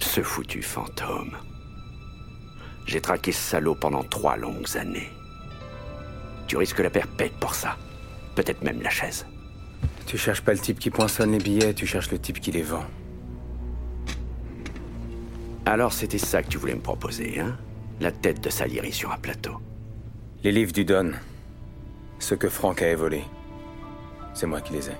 Ce foutu fantôme. J'ai traqué ce salaud pendant trois longues années. Tu risques la perpète pour ça. Peut-être même la chaise. Tu cherches pas le type qui poinçonne les billets, tu cherches le type qui les vend. Alors c'était ça que tu voulais me proposer, hein? La tête de Salieri sur un plateau. Les livres du Don. Ceux que Franck a volés. C'est moi qui les ai.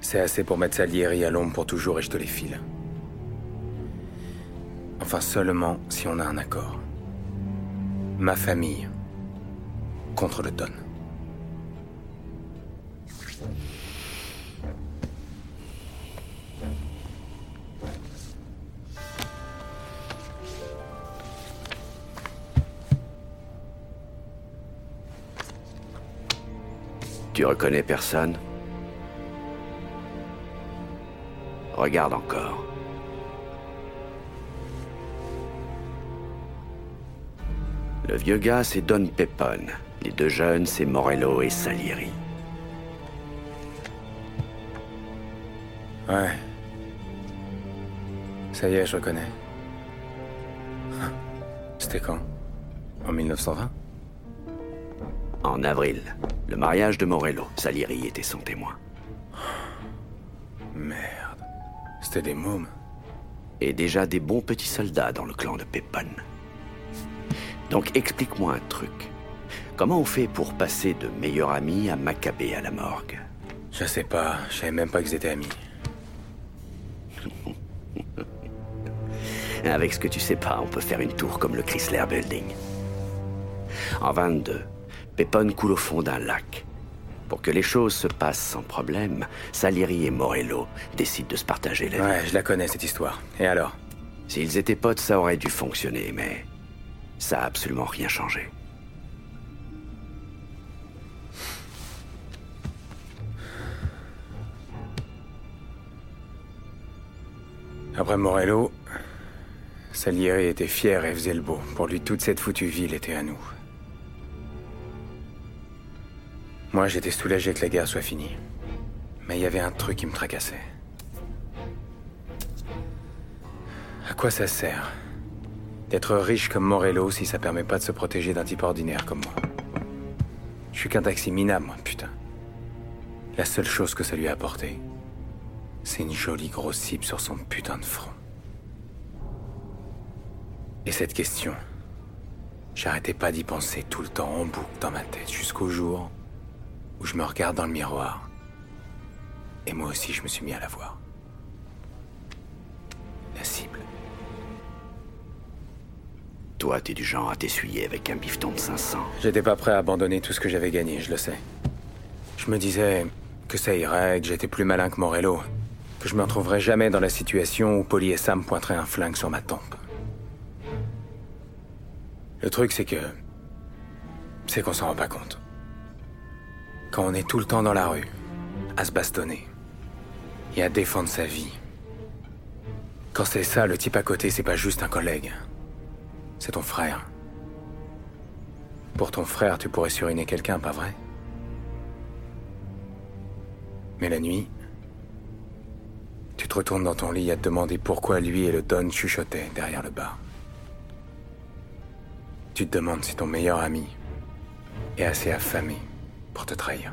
C'est assez pour mettre Salieri à l'ombre pour toujours et je te les file. Enfin seulement si on a un accord. Ma famille contre le Don. Tu reconnais personne? Regarde encore. Le vieux gars, c'est Don Pepone. Les deux jeunes, c'est Morello et Salieri. Ouais. Ça y est, je reconnais. C'était quand? En 1920 En avril, le mariage de Morello. Salieri était son témoin. Merde. C'était des mômes. Et déjà des bons petits soldats dans le clan de Pepone. Donc explique-moi un truc. Comment on fait pour passer de meilleurs amis à Maccabée à la morgue? Je sais pas, je savais même pas qu'ils étaient amis. Avec ce que tu sais pas, on peut faire une tour comme le Chrysler Building. En 22, Pépone coule au fond d'un lac. Pour que les choses se passent sans problème, Salieri et Morello décident de se partager la vie. Ouais, je la connais cette histoire. Et alors? S'ils étaient potes, ça aurait dû fonctionner, mais ça a absolument rien changé. Après Morello, Salieri était fier et faisait le beau. Pour lui, toute cette foutue ville était à nous. Moi, j'étais soulagé que la guerre soit finie. Mais il y avait un truc qui me tracassait. À quoi ça sert D'être riche comme Morello si ça permet pas de se protéger d'un type ordinaire comme moi. Je suis qu'un taxi minable, moi, putain. La seule chose que ça lui a apporté, c'est une jolie grosse cible sur son putain de front. Et cette question, j'arrêtais pas d'y penser tout le temps en boucle dans ma tête jusqu'au jour où je me regarde dans le miroir. Et moi aussi, je me suis mis à la voir. Toi, t'es du genre à t'essuyer avec un bifton de 500. J'étais pas prêt à abandonner tout ce que j'avais gagné, je le sais. Je me disais que ça irait, que j'étais plus malin que Morello, que je me retrouverais jamais dans la situation où Polly et Sam pointeraient un flingue sur ma tempe. Le truc, c'est que. C'est qu'on s'en rend pas compte. Quand on est tout le temps dans la rue, à se bastonner, et à défendre sa vie. Quand c'est ça, le type à côté, c'est pas juste un collègue. C'est ton frère. Pour ton frère, tu pourrais suriner quelqu'un, pas vrai? Mais la nuit, tu te retournes dans ton lit à te demander pourquoi lui et le Don chuchotaient derrière le bar. Tu te demandes si ton meilleur ami est assez affamé pour te trahir.